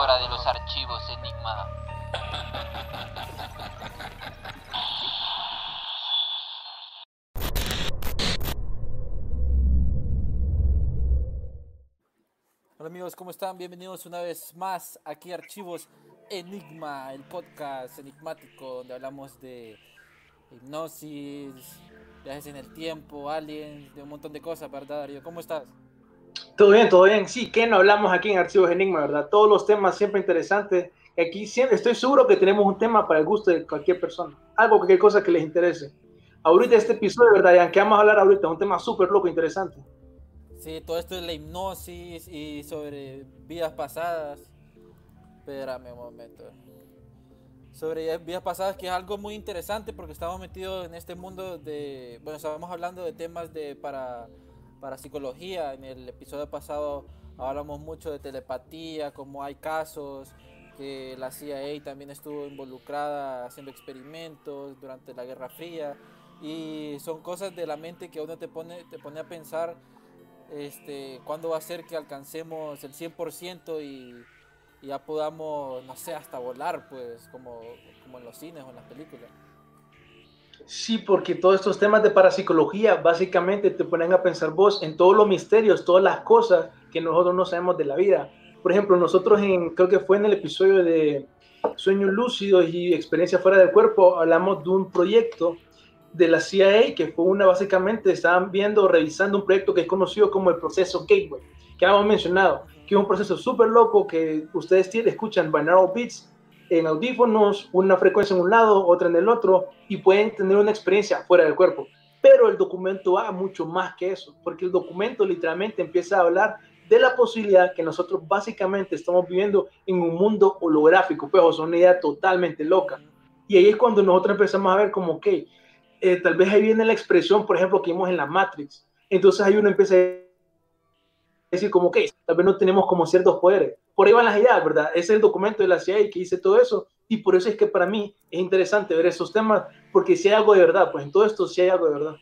De los archivos Enigma. Hola amigos, ¿cómo están? Bienvenidos una vez más aquí a Archivos Enigma, el podcast enigmático donde hablamos de hipnosis, viajes en el tiempo, aliens, de un montón de cosas, ¿verdad Darío? ¿Cómo estás? Todo bien, todo bien. Sí, que no hablamos aquí en Archivos Enigma, ¿verdad? Todos los temas siempre interesantes. Aquí siempre, estoy seguro que tenemos un tema para el gusto de cualquier persona. Algo, cualquier cosa que les interese. Ahorita este episodio, ¿verdad? Ya que vamos a hablar ahorita, es un tema súper loco, interesante. Sí, todo esto de la hipnosis y sobre vidas pasadas. Espérame un momento. Sobre vidas pasadas, que es algo muy interesante porque estamos metidos en este mundo de. Bueno, estábamos hablando de temas de para, para psicología. En el episodio pasado hablamos mucho de telepatía, como hay casos que la CIA también estuvo involucrada haciendo experimentos durante la Guerra Fría. Y son cosas de la mente que uno te pone, te pone a pensar este, cuándo va a ser que alcancemos el 100% y, y ya podamos, no sé, hasta volar, pues, como, como en los cines o en las películas. Sí, porque todos estos temas de parapsicología básicamente te ponen a pensar vos en todos los misterios, todas las cosas que nosotros no sabemos de la vida. Por ejemplo, nosotros en, creo que fue en el episodio de Sueños Lúcidos y Experiencia Fuera del Cuerpo, hablamos de un proyecto de la CIA, que fue una, básicamente, estaban viendo, revisando un proyecto que es conocido como el proceso Gateway, que hemos mencionado, que es un proceso súper loco que ustedes escuchan binaural beats en audífonos, una frecuencia en un lado, otra en el otro, y pueden tener una experiencia fuera del cuerpo. Pero el documento va mucho más que eso, porque el documento literalmente empieza a hablar de la posibilidad que nosotros básicamente estamos viviendo en un mundo holográfico, pues es una idea totalmente loca. Y ahí es cuando nosotros empezamos a ver como que eh, tal vez ahí viene la expresión, por ejemplo, que vimos en la Matrix. Entonces ahí uno empieza a decir como que tal vez no tenemos como ciertos poderes. Por ahí van las ideas, ¿verdad? Ese es el documento de la CIA que dice todo eso. Y por eso es que para mí es interesante ver esos temas, porque si hay algo de verdad, pues en todo esto sí hay algo de verdad.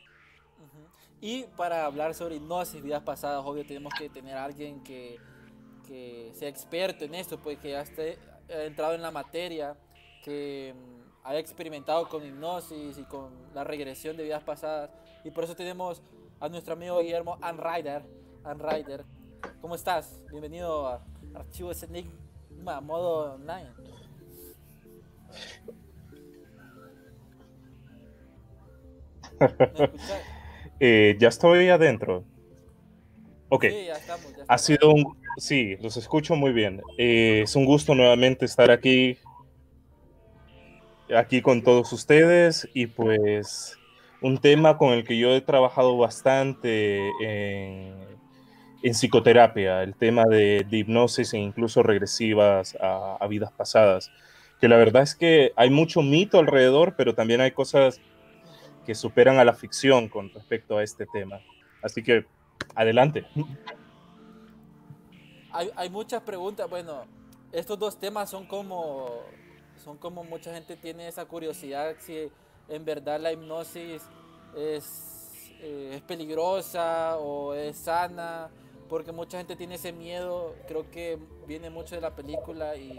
Y para hablar sobre hipnosis, vidas pasadas, obvio tenemos que tener a alguien que, que sea experto en esto, pues que ya esté entrado en la materia, que haya experimentado con hipnosis y con la regresión de vidas pasadas. Y por eso tenemos a nuestro amigo Guillermo Anrider. Anrider, ¿cómo estás? Bienvenido a Archivos Enigma, modo online. eh, ya estoy adentro. Ok. Sí, ya estamos, ya Ha sido un... Sí, los escucho muy bien. Eh, es un gusto nuevamente estar aquí, aquí con todos ustedes y pues un tema con el que yo he trabajado bastante en, en psicoterapia, el tema de, de hipnosis e incluso regresivas a, a vidas pasadas. Que la verdad es que hay mucho mito alrededor, pero también hay cosas que superan a la ficción con respecto a este tema. Así que adelante. Hay, hay muchas preguntas. Bueno, estos dos temas son como, son como mucha gente tiene esa curiosidad si en verdad la hipnosis es, eh, es peligrosa o es sana, porque mucha gente tiene ese miedo. Creo que viene mucho de la película y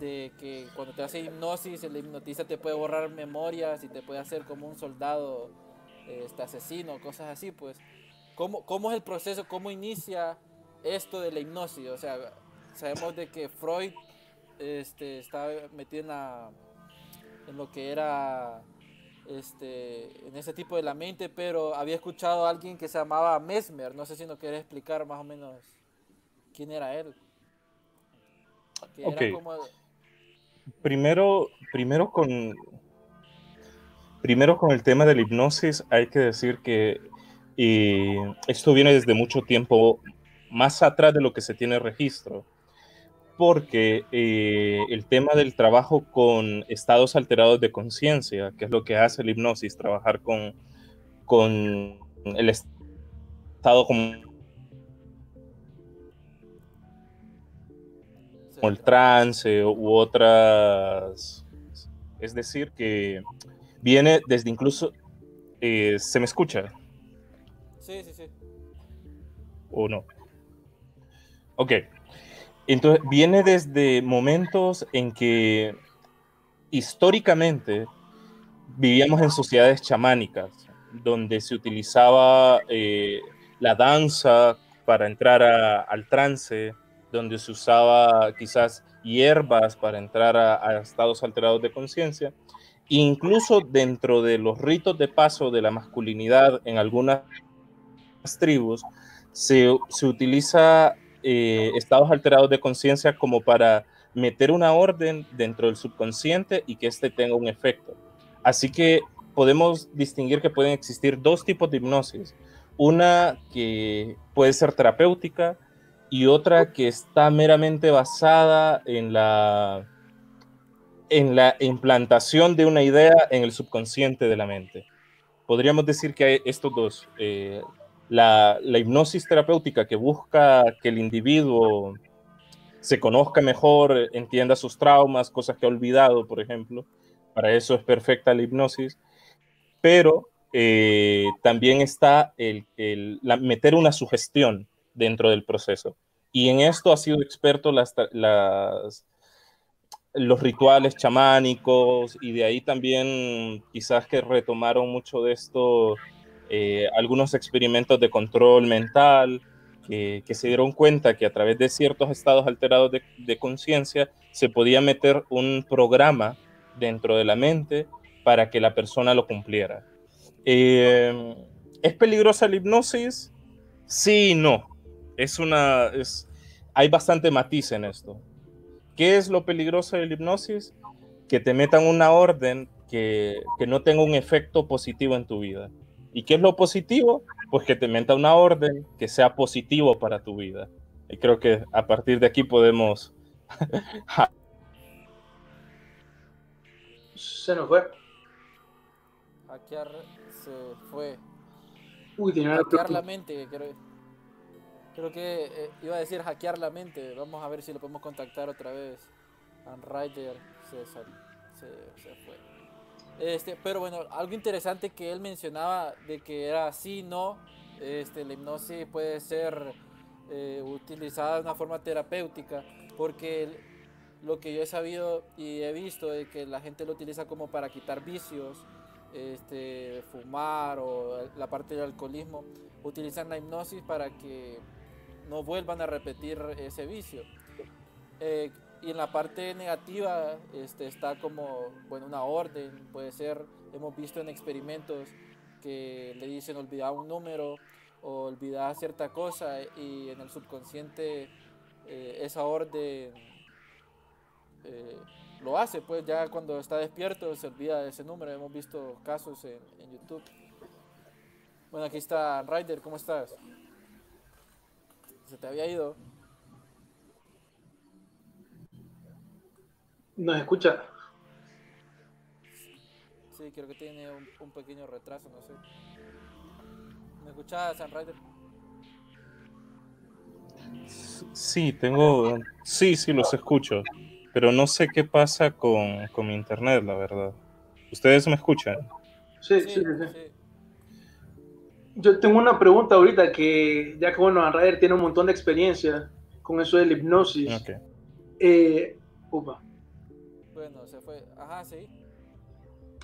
de que cuando te hace hipnosis, el hipnotista te puede borrar memorias y te puede hacer como un soldado este, asesino, cosas así, pues. ¿Cómo, ¿Cómo es el proceso? ¿Cómo inicia esto de la hipnosis? O sea, sabemos de que Freud este, estaba metido en, la, en lo que era este, en ese tipo de la mente, pero había escuchado a alguien que se llamaba Mesmer. No sé si nos quieres explicar más o menos quién era él. Que era Ok. como- Primero, primero con, primero con el tema de la hipnosis, hay que decir que esto viene desde mucho tiempo más atrás de lo que se tiene registro, porque eh, el tema del trabajo con estados alterados de conciencia, que es lo que hace la hipnosis, trabajar con, con el estado como el trance u otras. Es decir, que viene desde incluso. Eh, ¿Se me escucha? Sí, sí, sí. ¿O no? Ok. Entonces, viene desde momentos en que históricamente vivíamos en sociedades chamánicas, donde se utilizaba eh, la danza para entrar al trance, donde se usaba quizás hierbas para entrar a, estados alterados de conciencia. Incluso dentro de los ritos de paso de la masculinidad en algunas tribus, se, utiliza eh, estados alterados de conciencia como para meter una orden dentro del subconsciente y que éste tenga un efecto. Así que podemos distinguir que pueden existir dos tipos de hipnosis. Una que puede ser terapéutica y otra que está meramente basada en la, en la implantación de una idea en el subconsciente de la mente. Podríamos decir que hay estos dos. Eh, la, hipnosis terapéutica que busca que el individuo se conozca mejor, entienda sus traumas, cosas que ha olvidado, por ejemplo. Para eso es perfecta la hipnosis. Pero eh, también está el, el meter una sugestión dentro del proceso. Y en esto ha sido experto las, las, los rituales chamánicos y de ahí también quizás que retomaron mucho de esto eh, algunos experimentos de control mental que, que, se dieron cuenta que a través de ciertos estados alterados de, de conciencia se podía meter un programa dentro de la mente para que la persona lo cumpliera. Eh, ¿Es peligrosa la hipnosis? Sí y no es una, es, hay bastante matiz en esto. ¿Qué es lo peligroso de la hipnosis? Que te metan una orden que, que no tenga un efecto positivo en tu vida. ¿Y qué es lo positivo? Pues que te meta una orden que sea positivo para tu vida. Y creo que a partir de aquí podemos... se nos fue. Hackear se fue. Uy, tenía Hackear la mente, creo. Creo que eh, iba a decir hackear la mente. Vamos a ver si lo podemos contactar otra vez. Unwriter se, se, se, fue. Este, pero bueno, algo interesante que él mencionaba de que era sí, no. Este, la hipnosis puede ser eh, utilizada de una forma terapéutica. Porque lo que yo he sabido y he visto es que la gente lo utiliza como para quitar vicios. Este, fumar o la parte del alcoholismo. Utilizan la hipnosis para que no vuelvan a repetir ese vicio. Eh, y en la parte negativa este, está como, bueno, una orden, puede ser, hemos visto en experimentos que le dicen olvidar un número o olvidar cierta cosa y en el subconsciente eh, esa orden eh, lo hace, pues ya cuando está despierto se olvida de ese número, hemos visto casos en, en YouTube. Bueno, aquí está Ryder, ¿cómo estás? se te había ido. ¿Nos escucha? Sí, creo que tiene un, pequeño retraso, no sé. ¿Me escuchas, San Ryder? Sí, tengo. Sí, sí, los escucho. Pero no sé qué pasa con, con mi internet, la verdad. ¿Ustedes me escuchan? Sí, sí, sí. sí. Yo tengo una pregunta ahorita que, ya que bueno, Anrader tiene un montón de experiencia con eso de la hipnosis. Okay. Eh, upa. Bueno, se fue. Ajá, sí.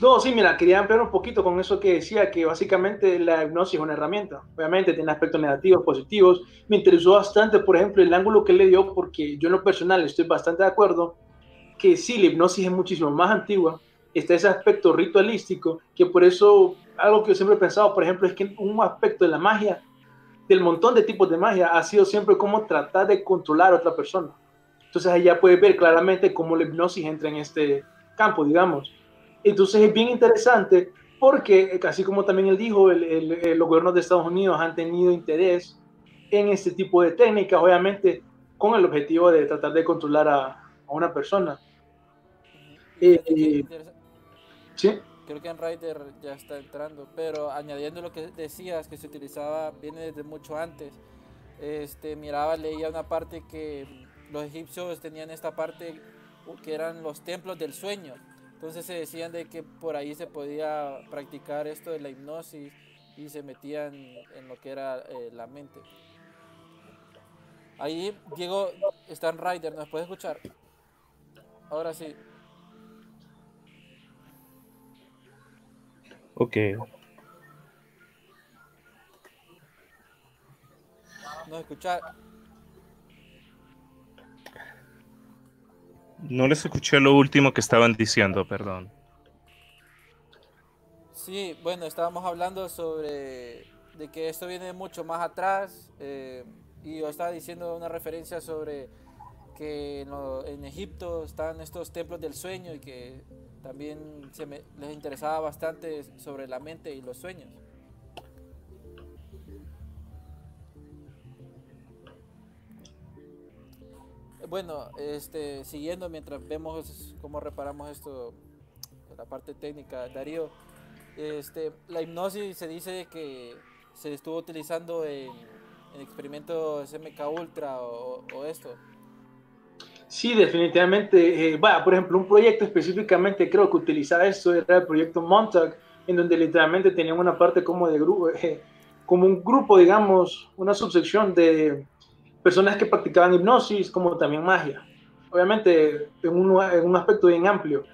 No, sí, mira, quería ampliar un poquito con eso que decía, que básicamente la hipnosis es una herramienta. Obviamente tiene aspectos negativos, positivos. Me interesó bastante, por ejemplo, el ángulo que le dio, porque yo en lo personal estoy bastante de acuerdo que sí, la hipnosis es muchísimo más antigua. Está ese aspecto ritualístico, que por eso algo que yo siempre he pensado, por ejemplo, es que un aspecto de la magia, del montón de tipos de magia, ha sido siempre como tratar de controlar a otra persona. Entonces ahí ya puedes ver claramente cómo la hipnosis entra en este campo, digamos. Entonces es bien interesante porque, así como también él dijo, el, los gobiernos de Estados Unidos han tenido interés en este tipo de técnicas, obviamente con el objetivo de tratar de controlar a, a una persona. Eh, sí. Creo que en Rider ya está entrando, pero añadiendo lo que decías, que se utilizaba, viene desde mucho antes. Este, miraba, leía una parte que los egipcios tenían esta parte que eran los templos del sueño. Entonces se decían de que por ahí se podía practicar esto de la hipnosis y se metían en lo que era eh, la mente. Ahí Diego Stan Rider, ¿nos puede escuchar? Ahora sí. Ok. ¿Nos escucha? No les escuché lo último que estaban diciendo, perdón. Sí, bueno, estábamos hablando sobre de que esto viene mucho más atrás eh, y yo estaba diciendo una referencia sobre que en, en Egipto están estos templos del sueño y que también se me- les interesaba bastante sobre la mente y los sueños. Bueno, este, siguiendo mientras vemos cómo reparamos esto, la parte técnica, Darío, este, la hipnosis se dice que se estuvo utilizando en, en experimentos MK Ultra o, o esto. Sí, definitivamente. Eh, por ejemplo, un proyecto específicamente creo que utilizaba esto era el proyecto Montauk, en donde literalmente tenían una parte como de grupo, eh, como un grupo, digamos, una subsección de personas que practicaban hipnosis, como también magia. Obviamente, en un, en un aspecto bien amplio.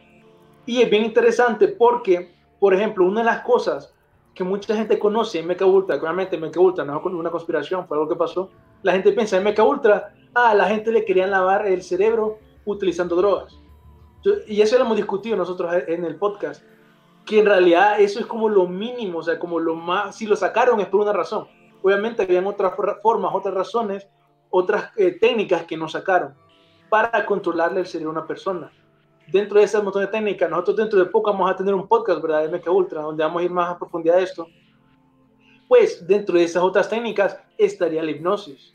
Y es bien interesante porque, por ejemplo, una de las cosas que mucha gente conoce en Mecha Ultra, obviamente Mecha Ultra no es una conspiración, fue algo que pasó. La gente piensa en Mecha Ultra, ah, la gente le querían lavar el cerebro utilizando drogas. Y eso lo hemos discutido nosotros en el podcast, que en realidad eso es como lo mínimo, o sea, como lo más, si lo sacaron es por una razón. Obviamente habían otras for- formas, otras razones, otras eh, técnicas que nos sacaron para controlarle el cerebro a una persona. Dentro de ese montón de técnicas, nosotros dentro de poco vamos a tener un podcast, ¿verdad? De Mecha Ultra, donde vamos a ir más a profundidad de esto. Pues dentro de esas otras técnicas estaría la hipnosis.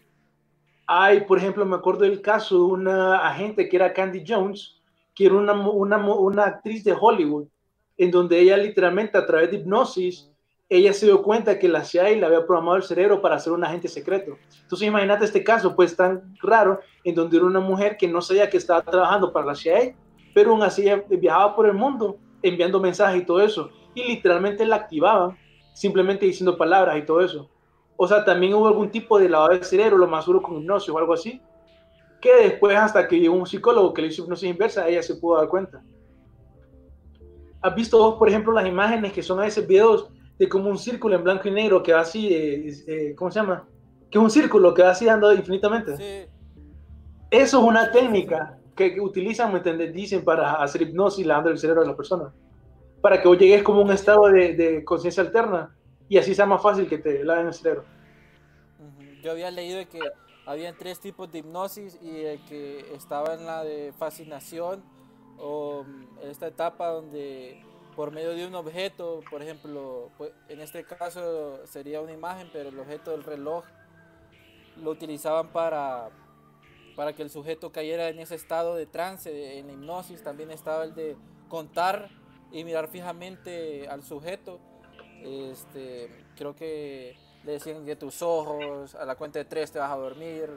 Hay, por ejemplo, me acuerdo del caso de una agente que era Candy Jones, que era una, una, una actriz de Hollywood, en donde ella literalmente a través de hipnosis, ella se dio cuenta que la CIA le había programado el cerebro para ser un agente secreto. Entonces imagínate este caso, pues tan raro, en donde era una mujer que no sabía que estaba trabajando para la CIA, pero aún así viajaba por el mundo enviando mensajes y todo eso, y literalmente la activaban, simplemente diciendo palabras y todo eso. O sea, también hubo algún tipo de lavado de cerebro, lo más duro con hipnosis o algo así, que después hasta que llegó un psicólogo que le hizo hipnosis inversa, ella se pudo dar cuenta. ¿Has visto vos, por ejemplo, las imágenes que son a veces videos de como un círculo en blanco y negro que va así, eh, eh, ¿cómo se llama? Que es un círculo que va así dando infinitamente. Sí, Eso es una técnica que, que utilizan, ¿me entiendes? Dicen para hacer hipnosis lavando el cerebro de la persona. Para que vos llegues como a un estado de, de conciencia alterna y así sea más fácil que te laven el cerebro. Yo había leído que habían tres tipos de hipnosis y el que estaba en la de fascinación o mm, esta etapa donde por medio de un objeto, por ejemplo, pues, en este caso sería una imagen, pero el objeto del reloj lo utilizaban para, para que el sujeto cayera en ese estado de trance, en la hipnosis. También estaba el de contar y mirar fijamente al sujeto. Este, creo que le decían que tus ojos, a la cuenta de tres te vas a dormir.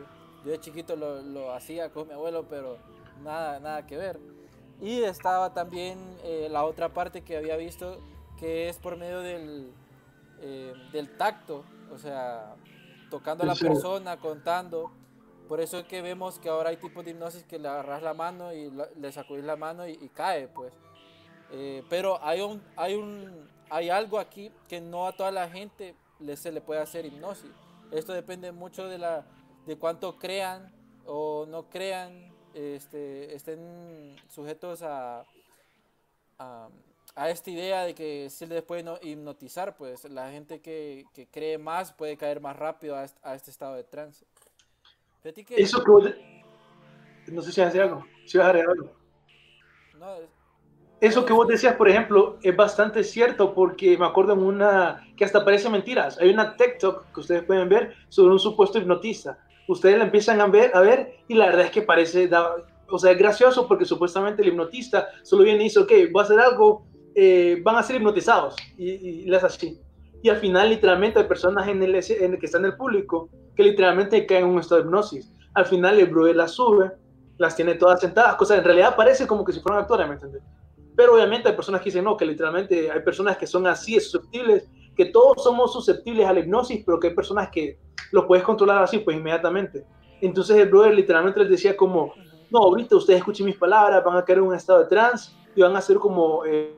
Yo de chiquito lo, lo hacía con mi abuelo, pero nada, nada que ver. Y estaba también eh, la otra parte que había visto, que es por medio del, eh, del tacto, o sea, tocando a la persona, contando. Por eso es que vemos que ahora hay tipos de hipnosis que le agarras la mano y la- le sacudís la mano y, y cae, pues. Eh, pero hay un, hay un, hay algo aquí que no a toda la gente le, se le puede hacer hipnosis. Esto depende mucho de la, de cuánto crean o no crean, este, estén sujetos a, a, a esta idea de que se les puede no- hipnotizar, pues la gente que, que cree más puede caer más rápido a, est- a este estado de trance. Que- Eso que vos- No sé si vas a decir algo. Si vas a agregar algo. no, es- Eso que vos decías, por ejemplo, es bastante cierto porque me acuerdo en una que hasta parece mentiras. Hay una TikTok que ustedes pueden ver sobre un supuesto hipnotista. Ustedes la empiezan a ver, a ver y la verdad es que parece, o sea, es gracioso porque supuestamente el hipnotista solo viene y dice, ok, voy a hacer algo, eh, van a ser hipnotizados y, y les así. Y al final literalmente hay personas en el, en el que están en el público que literalmente caen en un estado de hipnosis. Al final el brother las sube, las tiene todas sentadas, cosas en realidad parece como que si fueran actores, ¿me entiendes? Pero obviamente hay personas que dicen no, que literalmente hay personas que son así, susceptibles, que todos somos susceptibles a la hipnosis, pero que hay personas que lo puedes controlar así, pues inmediatamente. Entonces el brother literalmente les decía como, no, ahorita ustedes escuchen mis palabras, van a caer en un estado de trance y van a ser como eh,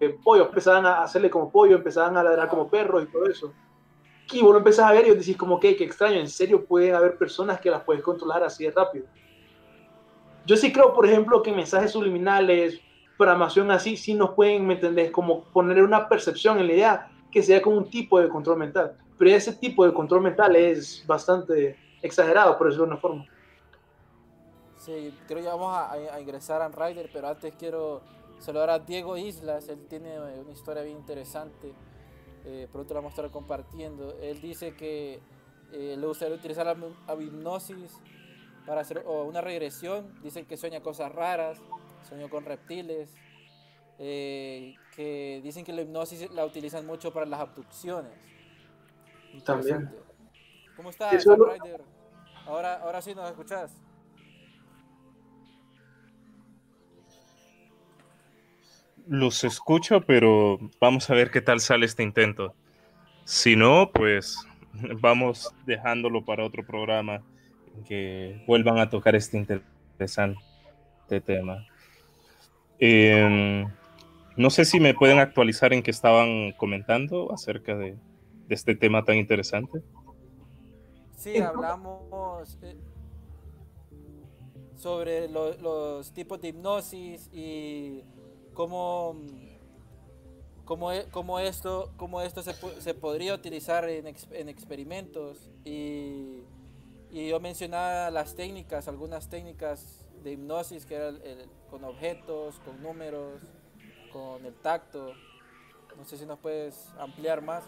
eh, pollos, empezaban a hacerle como pollo, empezaban a ladrar como perros y todo eso. Y vos lo empezás a ver y decís como que, qué extraño, en serio pueden haber personas que las puedes controlar así de rápido. Yo sí creo, por ejemplo, que mensajes subliminales, programación así, sí nos pueden, ¿me? Como poner una percepción en la idea que sea como un tipo de control mental. Pero ese tipo de control mental es bastante exagerado, por decirlo de una forma. Sí, creo que vamos a, ingresar a Rider, pero antes quiero saludar a Diego Islas. Él tiene una historia bien interesante. Eh, pronto la vamos a estar compartiendo. Él dice que eh, le gustaría utilizar la hipnosis para hacer una regresión. Dicen que sueña cosas raras, sueño con reptiles, eh, que dicen que la hipnosis la utilizan mucho para las abducciones. También. ¿Cómo estás, Rider? Ahora, ahora sí nos escuchás. Los escucho, pero vamos a ver qué tal sale este intento. Si no, pues vamos dejándolo para otro programa que vuelvan a tocar este interesante tema. Em, no sé si me pueden actualizar en qué estaban comentando acerca de, este tema tan interesante. Sí, hablamos eh, sobre los tipos de hipnosis y cómo, cómo, e, cómo esto, cómo esto se, se podría utilizar en, en experimentos y y yo mencionaba las técnicas, algunas técnicas de hipnosis que eran con objetos, con números, con el tacto. No sé si nos puedes ampliar más.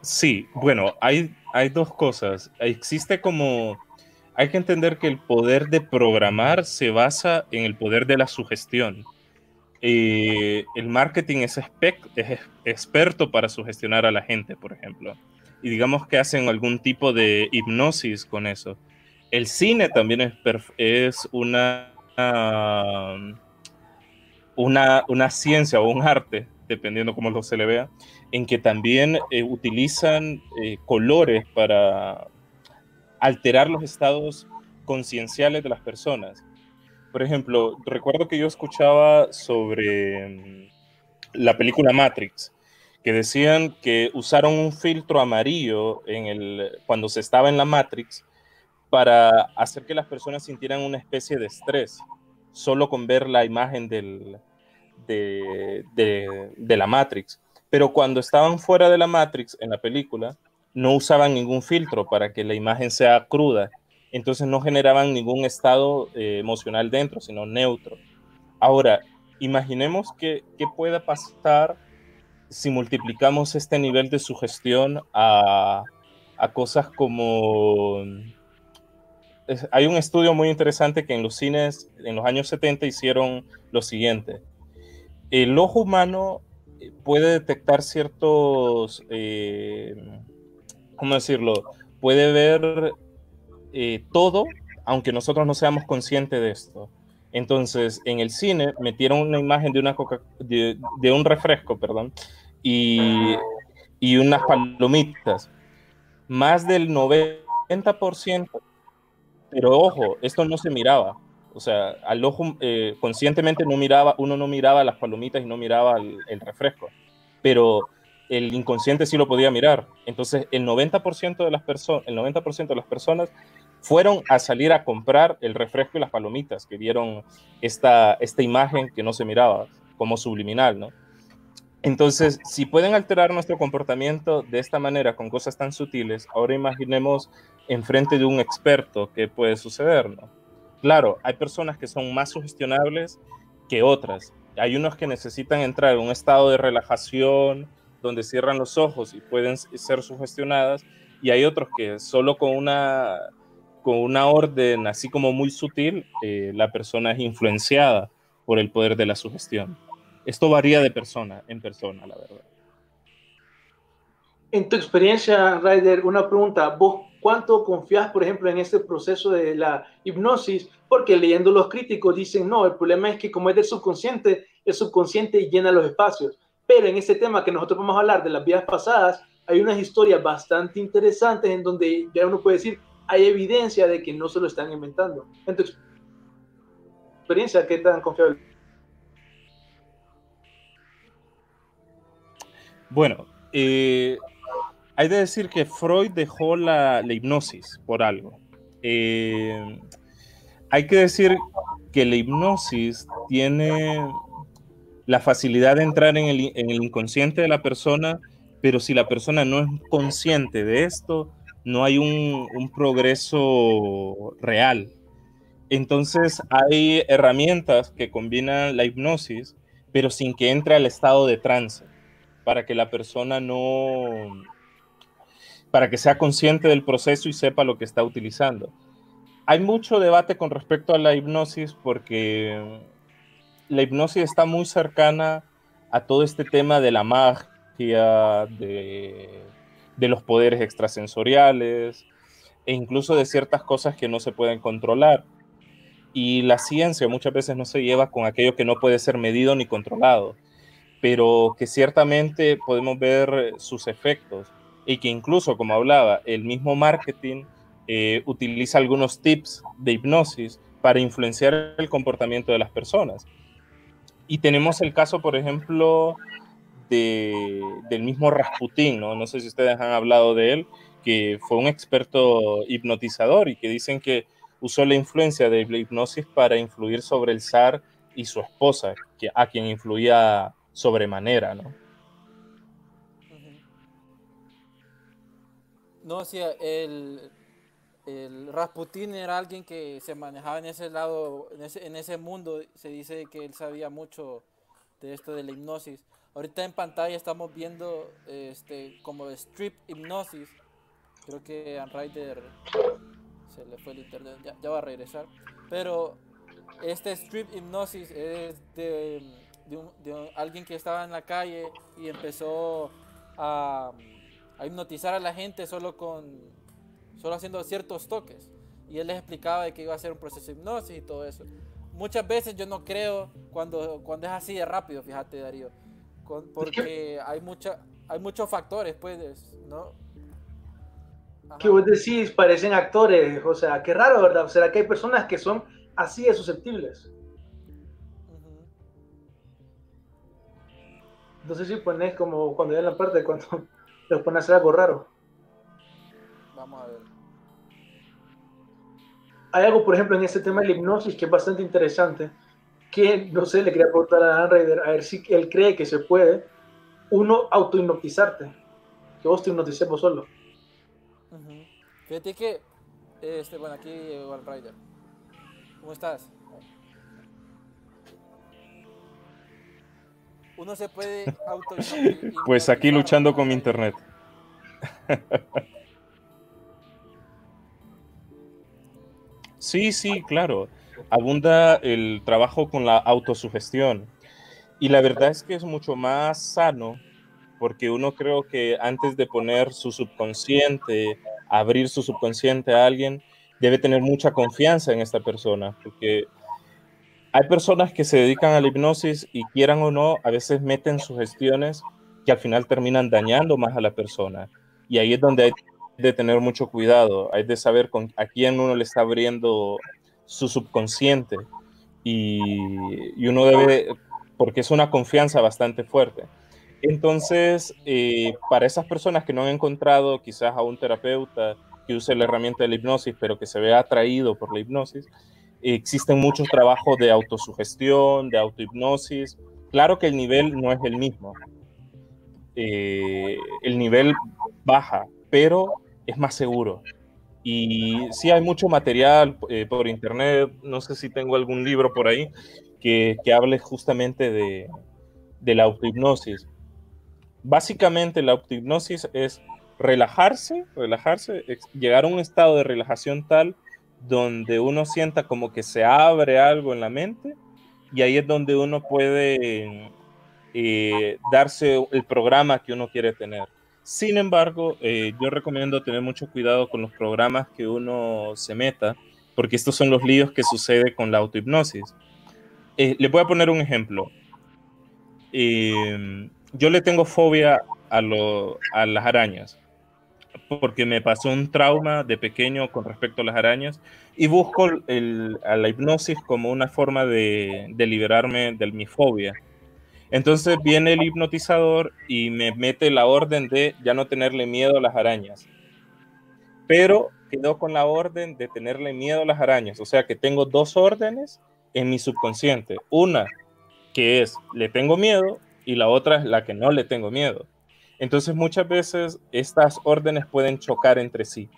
Sí, bueno, hay, hay dos cosas. Existe como... Hay que entender que el poder de programar se basa en el poder de la sugestión. Eh, el marketing es, es, experto para sugestionar a la gente, por ejemplo. Y digamos que hacen algún tipo de hipnosis con eso. El cine también es, es una, una, una, ciencia o un arte, dependiendo cómo lo se le vea, en que también eh, utilizan eh, colores para alterar los estados concienciales de las personas. Por ejemplo, recuerdo que yo escuchaba sobre mm, la película Matrix, que decían que usaron un filtro amarillo en el, cuando se estaba en la Matrix para hacer que las personas sintieran una especie de estrés, solo con ver la imagen del, de, la Matrix. Pero cuando estaban fuera de la Matrix en la película, no usaban ningún filtro para que la imagen sea cruda entonces no generaban ningún estado eh, emocional dentro, sino neutro. Ahora, imaginemos que, qué pueda pasar si multiplicamos este nivel de sugestión a, a cosas como... hay un estudio muy interesante que en los cines en los años 70 hicieron lo siguiente. El ojo humano puede detectar ciertos, eh, ¿cómo decirlo? Puede ver eh, todo, aunque nosotros no seamos conscientes de esto. Entonces, en el cine metieron una imagen de, una coca, de, un refresco, perdón, y, y, unas palomitas. Más del 90%, pero ojo, esto no se miraba. O sea, al ojo eh, conscientemente no miraba, uno no miraba las palomitas y no miraba el, refresco. Pero el inconsciente sí lo podía mirar. Entonces, el 90% de las personas, el 90% de las personas fueron a salir a comprar el refresco y las palomitas, que vieron esta, esta imagen que no se miraba como subliminal, ¿no? Entonces, si pueden alterar nuestro comportamiento de esta manera con cosas tan sutiles, ahora imaginemos enfrente de un experto qué puede suceder, ¿no? Claro, hay personas que son más sugestionables que otras. Hay unos que necesitan entrar en un estado de relajación, donde cierran los ojos y pueden ser sugestionadas, y hay otros que solo con una, con una orden así como muy sutil, eh, la persona es influenciada por el poder de la sugestión. Esto varía de persona en persona, la verdad. En tu experiencia, Ryder, una pregunta. ¿Vos cuánto confías, por ejemplo, en este proceso de la hipnosis? Porque leyendo los críticos dicen, no, el problema es que como es del subconsciente, el subconsciente llena los espacios. Pero en ese tema que nosotros vamos a hablar de las vidas pasadas, hay unas historias bastante interesantes en donde ya uno puede decir, hay evidencia de que no se lo están inventando. En tu experiencia, ¿qué tan confiable? Bueno, eh, hay de decir que Freud dejó la, hipnosis por algo. Eh, hay que decir que la hipnosis tiene la facilidad de entrar en el, inconsciente de la persona, pero si la persona no es consciente de esto, no hay un, un progreso real. Entonces hay herramientas que combinan la hipnosis, pero sin que entre al estado de trance para que la persona no, para que sea consciente del proceso y sepa lo que está utilizando. Hay mucho debate con respecto a la hipnosis porque la hipnosis está muy cercana a todo este tema de la magia, de, de los poderes extrasensoriales e incluso de ciertas cosas que no se pueden controlar. Y la ciencia muchas veces no se lleva con aquello que no puede ser medido ni controlado pero que ciertamente podemos ver sus efectos y que incluso, como hablaba, el mismo marketing eh, utiliza algunos tips de hipnosis para influenciar el comportamiento de las personas. Y tenemos el caso, por ejemplo, del mismo Rasputin, ¿no? no sé si ustedes han hablado de él, que fue un experto hipnotizador y que dicen que usó la influencia de la hipnosis para influir sobre el zar y su esposa, a quien influía sobremanera, ¿no? No, sí, el, el Rasputin era alguien que se manejaba en ese lado, en ese, en ese mundo. Se dice que él sabía mucho de esto de la hipnosis. Ahorita en pantalla estamos viendo este como strip hipnosis. Creo que a Ryder se le fue el internet, ya va a regresar. Pero este strip hipnosis es de de, alguien que estaba en la calle y empezó a, hipnotizar a la gente solo con solo haciendo ciertos toques y él les explicaba de que iba a ser un proceso de hipnosis y todo eso. Muchas veces yo no creo cuando, cuando es así de rápido, fíjate Darío, porque hay mucha hay muchos factores, pues, ¿no? Que vos decís, parecen actores, o sea, qué raro, ¿verdad? ¿Será que hay personas que son así de susceptibles? Entonces si pones como cuando ya la parte, cuando los pones a hacer algo raro. Vamos a ver. Hay algo, por ejemplo, en este tema de la hipnosis que es bastante interesante, que, no sé, le quería preguntar a Dan Raider, a ver si él cree que se puede, uno, auto-hipnotizarte, que vos te hipnotices vos solo. Fíjate que, este, bueno, aquí Dan Raider. ¿Cómo estás? Uno se puede auto Pues aquí luchando con mi internet. Sí, sí, claro. Abunda el trabajo con la autosugestión. Y la verdad es que es mucho más sano porque uno creo que antes de poner su subconsciente, abrir su subconsciente a alguien, debe tener mucha confianza en esta persona, porque hay personas que se dedican a la hipnosis y quieran o no, a veces meten sugestiones que al final terminan dañando más a la persona. Y ahí es donde hay de tener mucho cuidado, hay de saber con, a quién uno le está abriendo su subconsciente. Y, uno debe, porque es una confianza bastante fuerte. Entonces, eh, para esas personas que no han encontrado quizás a un terapeuta que use la herramienta de la hipnosis, pero que se vea atraído por la hipnosis, existen muchos trabajos de autosugestión, de autohipnosis. Claro que el nivel no es el mismo, eh, el nivel baja, pero es más seguro. Y sí hay mucho material eh, por internet, no sé si tengo algún libro por ahí que, que hable justamente de, de la autohipnosis. Básicamente la autohipnosis es relajarse, relajarse, llegar a un estado de relajación tal donde uno sienta como que se abre algo en la mente y ahí es donde uno puede eh, darse el programa que uno quiere tener. Sin embargo, eh, yo recomiendo tener mucho cuidado con los programas que uno se meta, porque estos son los líos que sucede con la autohipnosis. Eh, le voy a poner un ejemplo. yo le tengo fobia a, a las arañas porque me pasó un trauma de pequeño con respecto a las arañas y busco la hipnosis como una forma de, de, liberarme de mi fobia. Entonces viene el hipnotizador y me mete la orden de ya no tenerle miedo a las arañas. Pero quedó con la orden de tenerle miedo a las arañas. O sea que tengo dos órdenes en mi subconsciente. Una que es le tengo miedo y la otra es la que no le tengo miedo. Entonces muchas veces estas órdenes pueden chocar entre sí.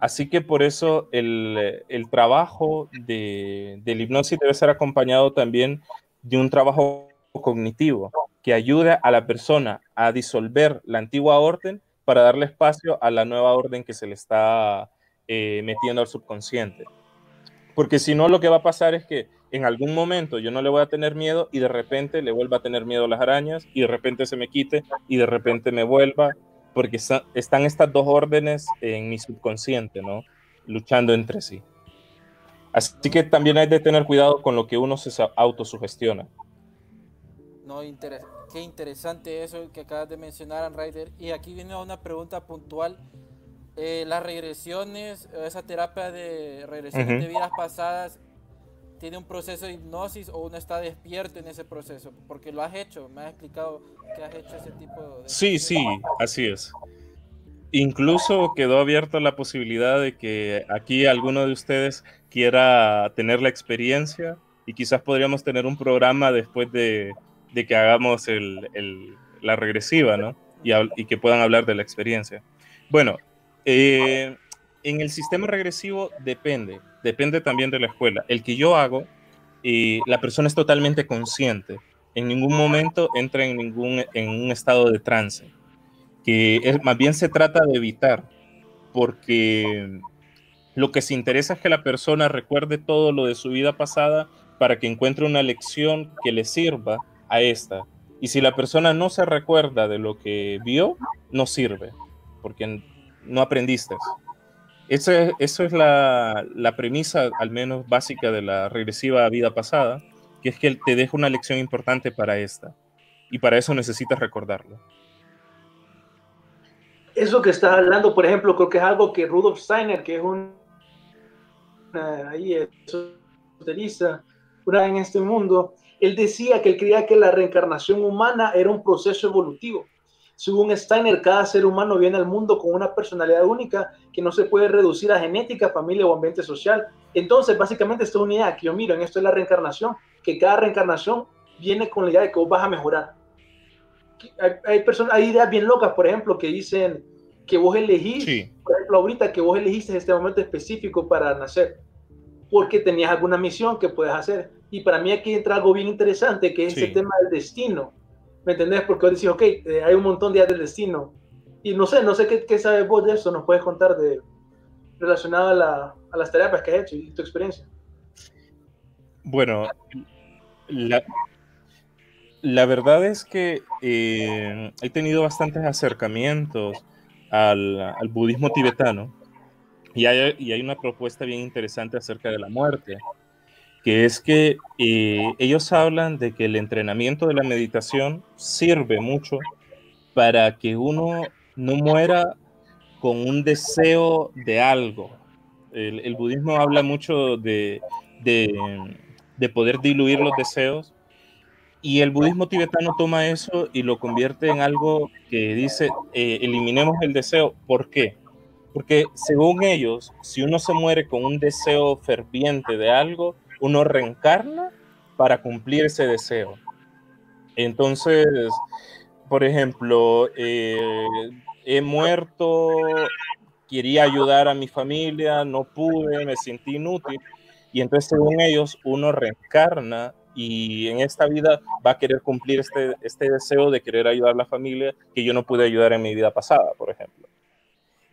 Así que por eso el, trabajo de, la hipnosis debe ser acompañado también de un trabajo cognitivo que ayude a la persona a disolver la antigua orden para darle espacio a la nueva orden que se le está eh, metiendo al subconsciente. Porque si no, lo que va a pasar es que en algún momento yo no le voy a tener miedo y de repente le vuelva a tener miedo a las arañas y de repente se me quite y de repente me vuelva, porque están estas dos órdenes en mi subconsciente, ¿no? Luchando entre sí. Así que también hay que tener cuidado con lo que uno se autosugestiona. No, qué interesante eso que acabas de mencionar, Ryder. Y aquí viene una pregunta puntual. Eh, las regresiones, esa terapia de regresiones de vidas pasadas, tiene un proceso de hipnosis o uno está despierto en ese proceso? Porque lo has hecho, me has explicado que has hecho ese tipo de... Sí, sí, así es. Incluso quedó abierta la posibilidad de que aquí alguno de ustedes quiera tener la experiencia y quizás podríamos tener un programa después de, de que hagamos el, el, la regresiva, ¿no? Y, y, que puedan hablar de la experiencia. Bueno, eh, en el sistema regresivo depende, depende también de la escuela. El que yo hago, y la persona es totalmente consciente. En ningún momento entra en, ningún, en un estado de trance, que más bien se trata de evitar, porque lo que se interesa es que la persona recuerde todo lo de su vida pasada para que encuentre una lección que le sirva a esta. Y si la persona no se recuerda de lo que vio, no sirve, porque no aprendiste. Eso es, eso es la, la, premisa, al menos básica, de la regresiva vida pasada, que es que te deja una lección importante para esta. Y para eso necesitas recordarlo. Eso que estás hablando, por ejemplo, creo que es algo que Rudolf Steiner, que es un ahí utiliza una en este mundo, él decía que él creía que la reencarnación humana era un proceso evolutivo según Steiner, cada ser humano viene al mundo con una personalidad única que no se puede reducir a genética, familia o ambiente social. Entonces, básicamente, esta es una idea que yo miro en esto es la reencarnación, que cada reencarnación viene con la idea de que vos vas a mejorar. Hay, personas, hay ideas bien locas, por ejemplo, que dicen que vos elegís, por ejemplo, ahorita que vos elegiste este momento específico para nacer, porque tenías alguna misión que puedes hacer. Y para mí aquí entra algo bien interesante, que es el tema del destino ¿Me entendés? Porque vos decís, ok, eh, hay un montón de días del destino. Y no sé, no sé qué, sabes vos de eso, nos puedes contar de relacionado a, la, a las terapias que has hecho y tu experiencia. Bueno, la, la verdad es que eh, he tenido bastantes acercamientos al, al budismo tibetano y hay, y hay, una propuesta bien interesante acerca de la muerte que es que eh, ellos hablan de que el entrenamiento de la meditación sirve mucho para que uno no muera con un deseo de algo. El, budismo habla mucho de, de, poder diluir los deseos y el budismo tibetano toma eso y lo convierte en algo que dice, eh, eliminemos el deseo. ¿Por qué? Porque según ellos, si uno se muere con un deseo ferviente de algo, uno reencarna para cumplir ese deseo. Entonces, por ejemplo, eh, he muerto, quería ayudar a mi familia, no pude, me sentí inútil. Y entonces, según ellos, uno reencarna y en esta vida va a querer cumplir este, este deseo de querer ayudar a la familia que yo no pude ayudar en mi vida pasada, por ejemplo.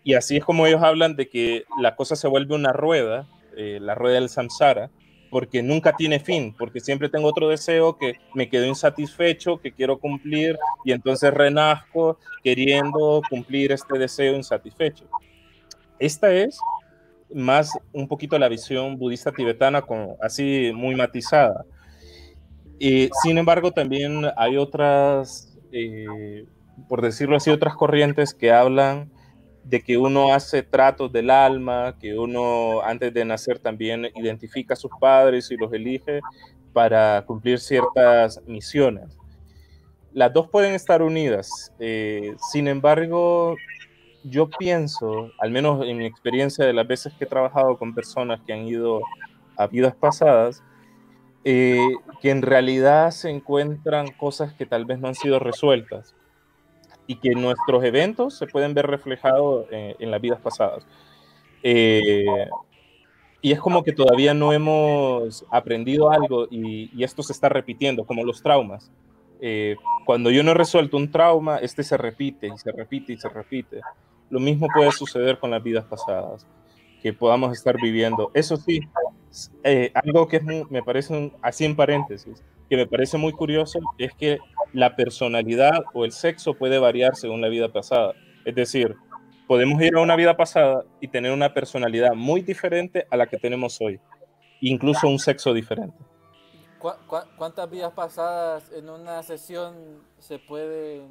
Y así es como ellos hablan de que la cosa se vuelve una rueda, eh, la rueda del samsara, porque nunca tiene fin, porque siempre tengo otro deseo que me quedo insatisfecho, que quiero cumplir, y entonces renazco queriendo cumplir este deseo insatisfecho. Esta es más un poquito la visión budista tibetana, con, así muy matizada. Eh, sin embargo, también hay otras, eh, por decirlo así, otras corrientes que hablan de que uno hace tratos del alma, que uno antes de nacer también identifica a sus padres y los elige para cumplir ciertas misiones. Las dos pueden estar unidas. Eh, sin embargo, yo pienso, al menos en mi experiencia de las veces que he trabajado con personas que han ido a vidas pasadas, eh, que en realidad se encuentran cosas que tal vez no han sido resueltas y que nuestros eventos se pueden ver reflejados en, las vidas pasadas. Eh, y es como que todavía no hemos aprendido algo y, esto se está repitiendo, como los traumas. Eh, cuando yo no he resuelto un trauma, este se repite y se repite y se repite. Lo mismo puede suceder con las vidas pasadas, que podamos estar viviendo. Eso sí, eh, algo que me parece, así en paréntesis, que me parece muy curioso es que la personalidad o el sexo puede variar según la vida pasada. Es decir, podemos ir a una vida pasada y tener una personalidad muy diferente a la que tenemos hoy, incluso un sexo diferente. cuántas vidas pasadas en una sesión se pueden,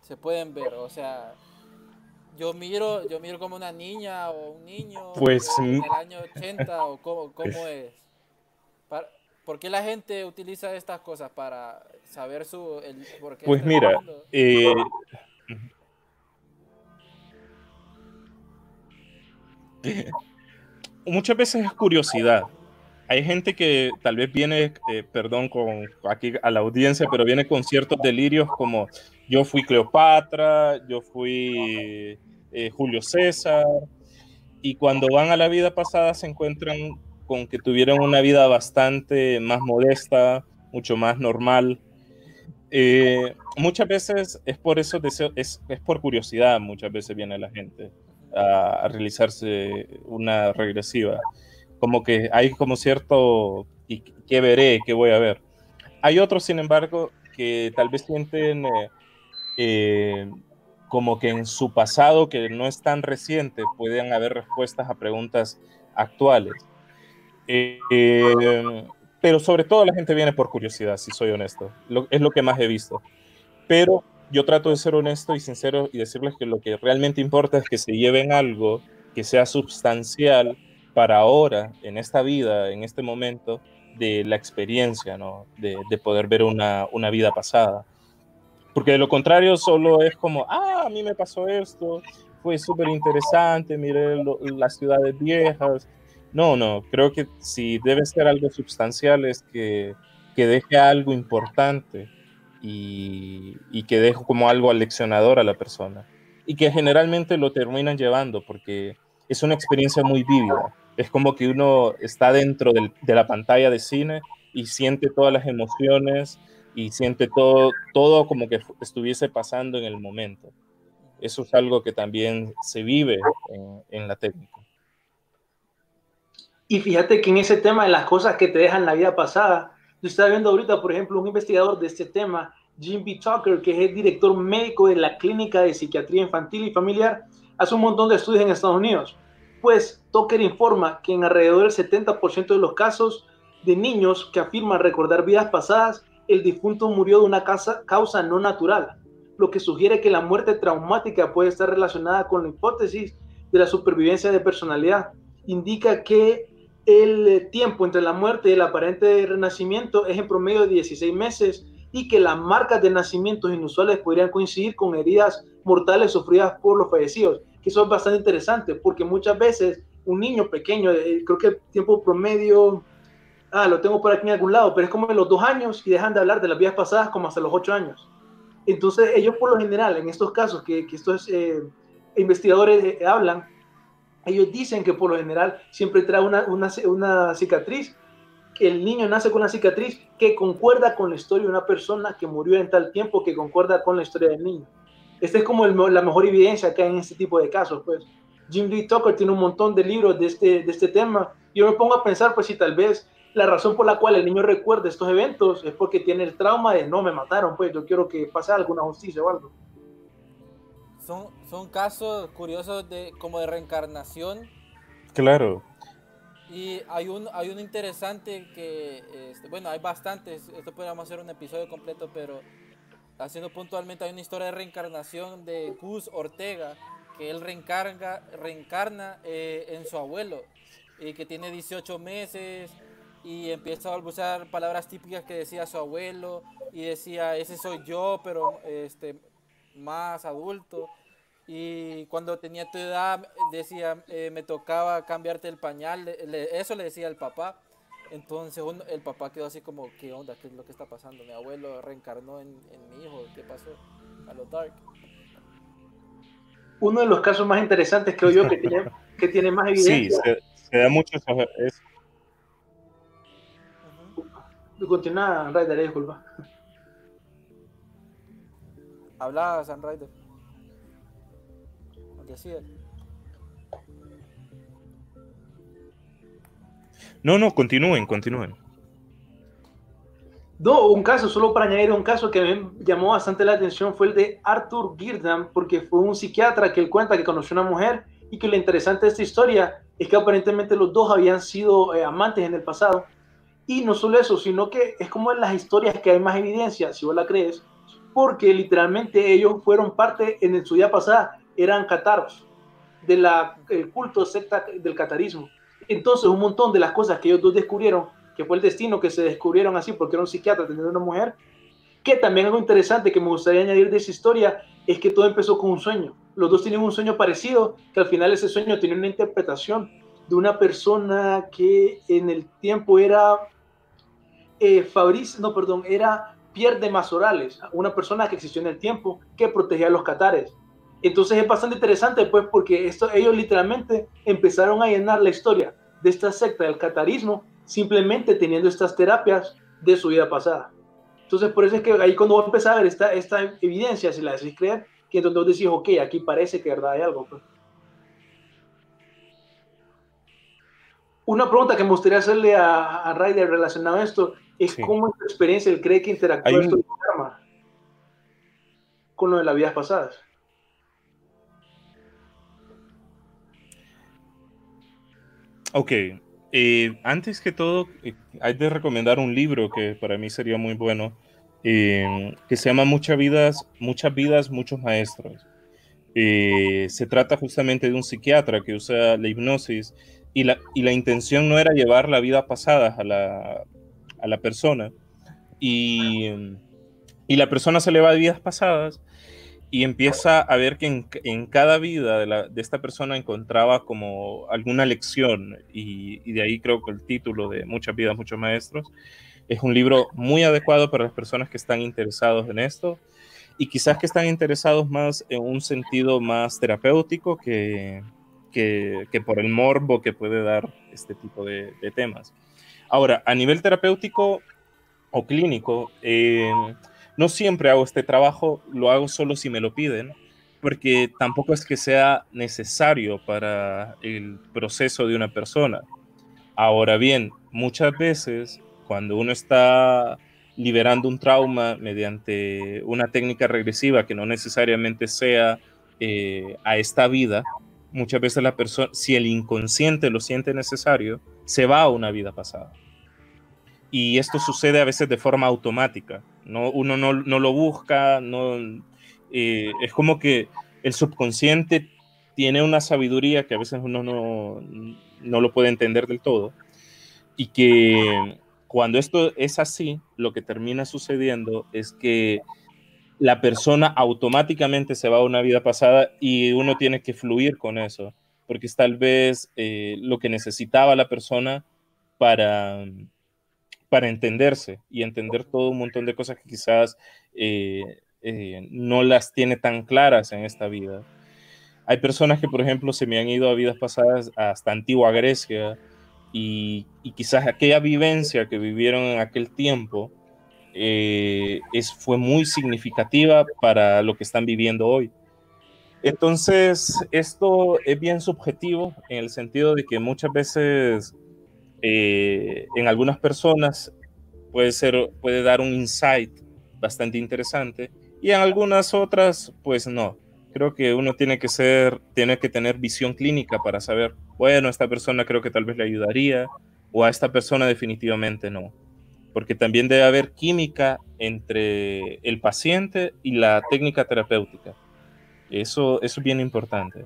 se pueden ver? O sea, yo miro, yo miro como una niña o un niño pues, en el año 80 o cómo, cómo es. ¿Por qué la gente utiliza estas cosas para saber su... El, por qué pues mira, eh, muchas veces es curiosidad. Hay gente que tal vez viene, eh, perdón con aquí a la audiencia, pero viene con ciertos delirios como yo fui Cleopatra, yo fui eh, Julio César, y cuando van a la vida pasada se encuentran con que tuvieron una vida bastante más modesta, mucho más normal. Eh, muchas veces es por eso, es, es, por curiosidad, muchas veces viene la gente a, a, realizarse una regresiva. Como que hay como cierto, ¿y qué veré? ¿Qué voy a ver? Hay otros, sin embargo, que tal vez sienten eh, como que en su pasado, que no es tan reciente, pueden haber respuestas a preguntas actuales. Eh, pero sobre todo la gente viene por curiosidad, si soy honesto. es lo que más he visto. Pero yo trato de ser honesto y sincero y decirles que lo que realmente importa es que se lleven algo que sea sustancial para ahora, en esta vida, en este momento, de la experiencia, ¿no? de, de poder ver una, una vida pasada. Porque de lo contrario solo es como, ah, a mí me pasó esto, fue súper interesante, miré las ciudades viejas. No, no, creo que si debe ser algo sustancial es que, que deje algo importante y, y, que deje como algo aleccionador a la persona. Y que generalmente lo terminan llevando porque es una experiencia muy vívida. Es como que uno está dentro de la pantalla de cine y siente todas las emociones, y siente todo, todo como que estuviese pasando en el momento. Eso es algo que también se vive en la técnica. Y fíjate que en ese tema de las cosas que te dejan la vida pasada, yo estaba viendo ahorita, por ejemplo, un investigador de este tema, Jim B. Tucker, que es el director médico de la Clínica de Psiquiatría Infantil y Familiar, hace un montón de estudios en Estados Unidos. Pues Tucker informa que en alrededor del 70% de los casos de niños que afirman recordar vidas pasadas, el difunto murió de una causa, no natural, lo que sugiere que la muerte traumática puede estar relacionada con la hipótesis de la supervivencia de personalidad. Indica que el tiempo entre la muerte y el aparente renacimiento es en promedio de 16 meses y que las marcas de nacimientos inusuales podrían coincidir con heridas mortales sufridas por los fallecidos, que eso es bastante interesante porque muchas veces un niño pequeño, eh, creo que el tiempo promedio ah, lo tengo por aquí en algún lado, pero es como en los dos años y dejan de hablar de las vidas pasadas como hasta los ocho años. Entonces ellos por lo general, en estos casos que, estos eh, investigadores eh, hablan, ellos dicen que por lo general siempre trae una, una, una cicatriz, que el niño nace con una cicatriz que concuerda con la historia de una persona que murió en tal tiempo, que concuerda con la historia del niño. Esta es como el, la mejor evidencia que hay en este tipo de casos, pues. Jim Lee Tucker tiene un montón de libros de este, de este tema. Yo me pongo a pensar, pues, si tal vez la razón por la cual el niño recuerda estos eventos es porque tiene el trauma de no me mataron, pues yo quiero que pase alguna justicia o algo. Son, son casos curiosos de como de reencarnación. Claro. Y hay un hay uno interesante que este, bueno, hay bastantes, esto podríamos hacer un episodio completo, pero haciendo puntualmente hay una historia de reencarnación de Gus Ortega, que él reencarga, reencarna eh, en su abuelo y que tiene 18 meses y empieza a balbucear palabras típicas que decía su abuelo y decía, ese soy yo, pero este, más adulto. Y cuando tenía tu edad, decía, eh, me tocaba cambiarte el pañal, eso le decía el papá. Entonces el papá quedó así como, ¿qué onda? ¿Qué es lo que está pasando? Mi abuelo reencarnó en, mi hijo, ¿qué pasó? A lo dark. Uno de los casos más interesantes, creo yo, que tiene, que tiene más evidencia. Sí, se, da mucho eso Continúa, Ryder, eh, disculpa. Habla, San Ryder. No, no, continúen, continúen. No, un caso, solo para añadir un caso que me llamó bastante la atención fue el de Arthur Girdam, porque fue un psiquiatra que él cuenta que conoció una mujer y que lo interesante de esta historia es que aparentemente los dos habían sido eh, amantes en el pasado y no solo eso, sino que es como en las historias que hay más evidencia, si vos la crees, porque literalmente ellos fueron parte en su vida pasada, eran cataros del culto secta del catarismo. Entonces, un montón de las cosas que ellos dos descubrieron, que fue el destino que se descubrieron así porque era un psiquiatra teniendo una mujer, que también algo interesante que me gustaría añadir de esa historia es que todo empezó con un sueño. Los dos tienen un sueño parecido, que al final ese sueño tiene una interpretación de una persona que en el tiempo era eh, Fabriz, no, perdón, era Pierre de Mazorales, una persona que existió en el tiempo que protegía a los catares. Entonces es bastante interesante, pues, porque esto, ellos literalmente empezaron a llenar la historia de esta secta del catarismo simplemente teniendo estas terapias de su vida pasada. Entonces, por eso es que ahí cuando vos empezás a ver esta, esta evidencia, si la decís creer, que entonces decís, ok, aquí parece que verdad hay algo. Pues. Una pregunta que me gustaría hacerle a, a Ryder relacionado a esto es cómo en su experiencia él cree que interactúa esto con lo de las vidas pasadas. Ok, eh, antes que todo, eh, hay de recomendar un libro que para mí sería muy bueno, eh, que se llama Muchas vidas, muchas vidas, muchos maestros. se trata justamente de un psiquiatra que usa la hipnosis y la, y la intención no era llevar la vida pasada a la, a la persona y, y, la persona se le va de vidas pasadas y empieza a ver que en, en cada vida de, la, de, esta persona encontraba como alguna lección y, y, de ahí creo que el título de Muchas vidas, muchos maestros es un libro muy adecuado para las personas que están interesados en esto y quizás que están interesados más en un sentido más terapéutico que, que, que por el morbo que puede dar este tipo de, de temas. Ahora, a nivel terapéutico o clínico, eh, no siempre hago este trabajo, lo hago solo si me lo piden, porque tampoco es que sea necesario para el proceso de una persona. Ahora bien, muchas veces cuando uno está liberando un trauma mediante una técnica regresiva que no necesariamente sea eh, a esta vida, muchas veces la persona, si el inconsciente lo siente necesario, se va a una vida pasada y esto sucede a veces de forma automática. ¿no? Uno no, no lo busca, no, eh, es como que el subconsciente tiene una sabiduría que a veces uno no, no lo puede entender del todo y que cuando esto es así, lo que termina sucediendo es que la persona automáticamente se va a una vida pasada y uno tiene que fluir con eso, porque es tal vez eh, lo que necesitaba la persona para, para entenderse y entender todo un montón de cosas que quizás eh, eh, no las tiene tan claras en esta vida. Hay personas que, por ejemplo, se me han ido a vidas pasadas hasta antigua Grecia y, quizás aquella vivencia que vivieron en aquel tiempo es, fue muy significativa para lo que están viviendo hoy. Entonces, esto es bien subjetivo en el sentido de que muchas veces eh, en algunas personas puede, ser, puede dar un insight bastante interesante y en algunas otras, pues no. Creo que uno tiene que ser, tiene que tener visión clínica para saber, bueno, esta persona creo que tal vez le ayudaría o a esta persona definitivamente no. Porque también debe haber química entre el paciente y la técnica terapéutica. Eso, eso es bien importante.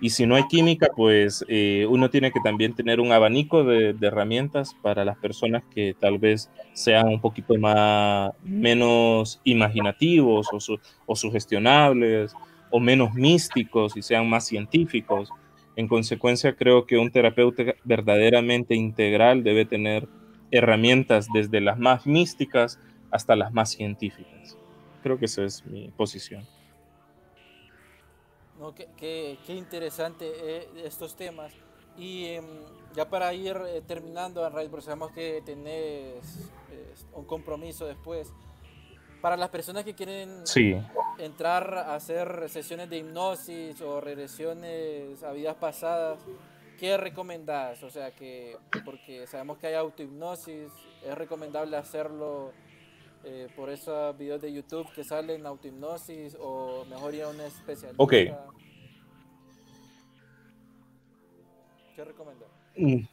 Y si no hay química, pues eh, uno tiene que también tener un abanico de, herramientas para las personas que tal vez sean un poquito más, menos imaginativos o, o sugestionables o menos místicos y sean más científicos. En consecuencia, creo que un terapeuta verdaderamente integral debe tener herramientas desde las más místicas hasta las más científicas. Creo que esa es mi posición. No, qué, interesante eh, estos temas. Y em, ya para ir eh, terminando, Anray, porque sabemos que tenés eh, un compromiso después. Para las personas que quieren entrar a hacer sesiones de hipnosis o regresiones a vidas pasadas, ¿qué recomendás? O sea, que porque sabemos que hay autohipnosis, es recomendable hacerlo eh, por esos videos de YouTube que salen autohipnosis o mejor ir a un especialista? Ok. ¿Qué recomiendas? Mm.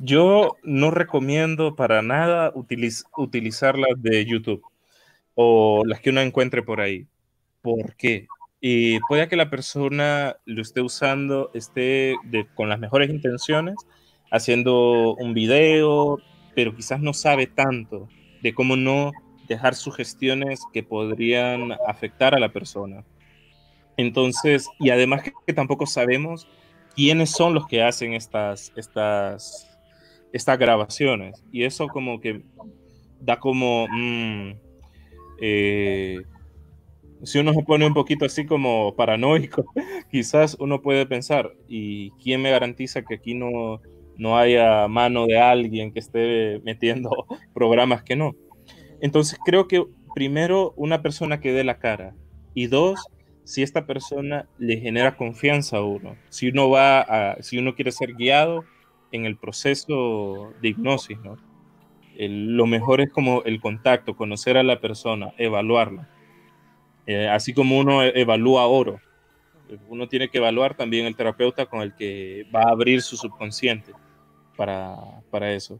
Yo no recomiendo para nada utilizar las de YouTube o las que uno encuentre por ahí. ¿Por qué? Y puede que la persona lo esté usando, esté con las mejores intenciones, haciendo un video, pero quizás no sabe tanto de cómo no dejar sugestiones que podrían afectar a la persona. Entonces, y además que, tampoco sabemos quiénes son los que hacen estas, estas, estas grabaciones. Y eso como que da como... Mm, eh, si uno se pone un poquito así como paranoico, quizás uno puede pensar, ¿y quién me garantiza que aquí no, no haya mano de alguien que esté metiendo programas que no. Entonces creo que primero una persona que dé la cara y dos, si esta persona le genera confianza a uno, si uno va si uno quiere ser guiado en el proceso de hipnosis, ¿no? lo mejor es como el contacto, conocer a la persona, evaluarla. Eh, así como uno evalúa oro, uno tiene que evaluar también el terapeuta con el que va a abrir su subconsciente para, eso.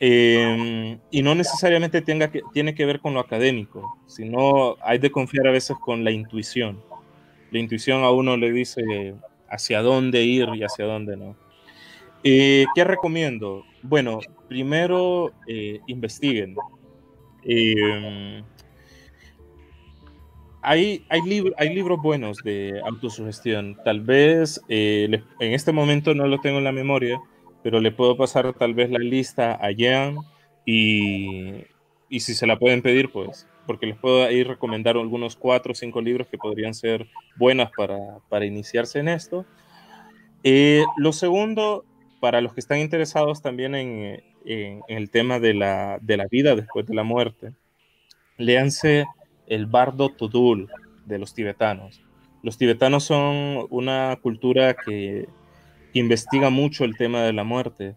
Em, y no necesariamente tenga que, tiene que ver con lo académico, sino hay de confiar a veces con la intuición. La intuición a uno le dice hacia dónde ir y hacia dónde no. Eh, ¿Qué recomiendo? Bueno, primero eh, investiguen. Em, hay, hay, hay, libros buenos de autosugestión. Tal vez eh, en este momento no lo tengo en la memoria, pero le puedo pasar tal vez la lista a Jan y, y si se la pueden pedir, pues, porque les puedo ir recomendar algunos cuatro o cinco libros que podrían ser buenas para, para iniciarse en esto. Eh, lo segundo, para los que están interesados también en, en, el tema de la, de la, vida después de la muerte, léanse el Bardo Tudul de los tibetanos. Los tibetanos son una cultura que investiga mucho el tema de la muerte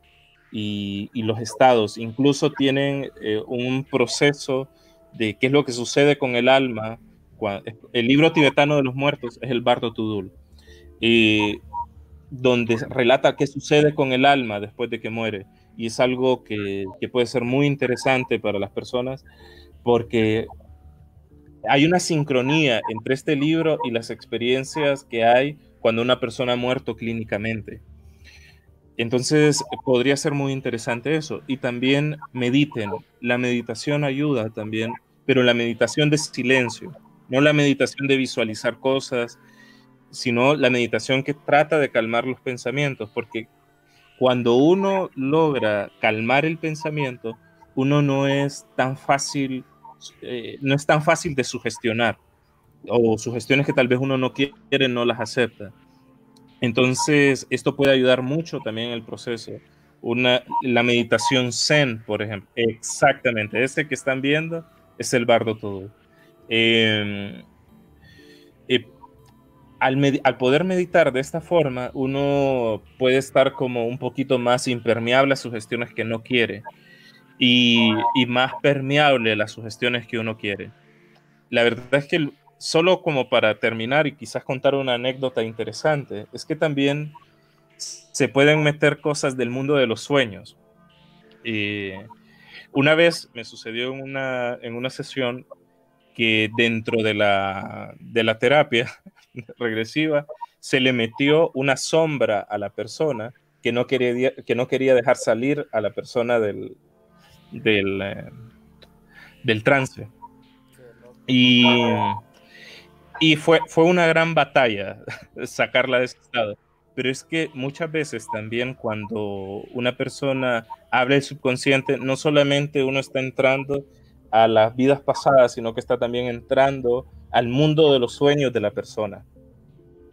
y, los estados. Incluso tienen eh, un proceso de qué es lo que sucede con el alma. el libro tibetano de los muertos es el Bardo Tudul, y donde relata qué sucede con el alma después de que muere. Y es algo que puede ser muy interesante para las personas porque hay una sincronía entre este libro y las experiencias que hay cuando una persona ha muerto clínicamente. Entonces podría ser muy interesante eso. Y también mediten. La meditación ayuda también, pero la meditación de silencio, no la meditación de visualizar cosas, sino la meditación que trata de calmar los pensamientos, porque cuando uno logra calmar el pensamiento, uno no es tan fácil eh, no es tan fácil de sugestionar o sugestiones que tal vez uno no quiere, no las acepta. Entonces, esto puede ayudar mucho también en el proceso. Una, la meditación zen, por ejemplo, exactamente, este que están viendo es el bardo todo. Em, al, al, poder meditar de esta forma, uno puede estar como un poquito más impermeable a sugestiones que no quiere y, y más permeable a las sugestiones que uno quiere. La verdad es que solo como para terminar y quizás contar una anécdota interesante, es que también se pueden meter cosas del mundo de los sueños. Y una vez me sucedió en una, en una sesión que dentro de la, de la terapia regresiva se le metió una sombra a la persona que no quería, que no quería dejar salir a la persona del, del, eh, del trance. Y, y fue, fue una gran batalla sacarla de ese estado. Pero es que muchas veces también cuando una persona habla del subconsciente, no solamente uno está entrando a las vidas pasadas, sino que está también entrando al mundo de los sueños de la persona.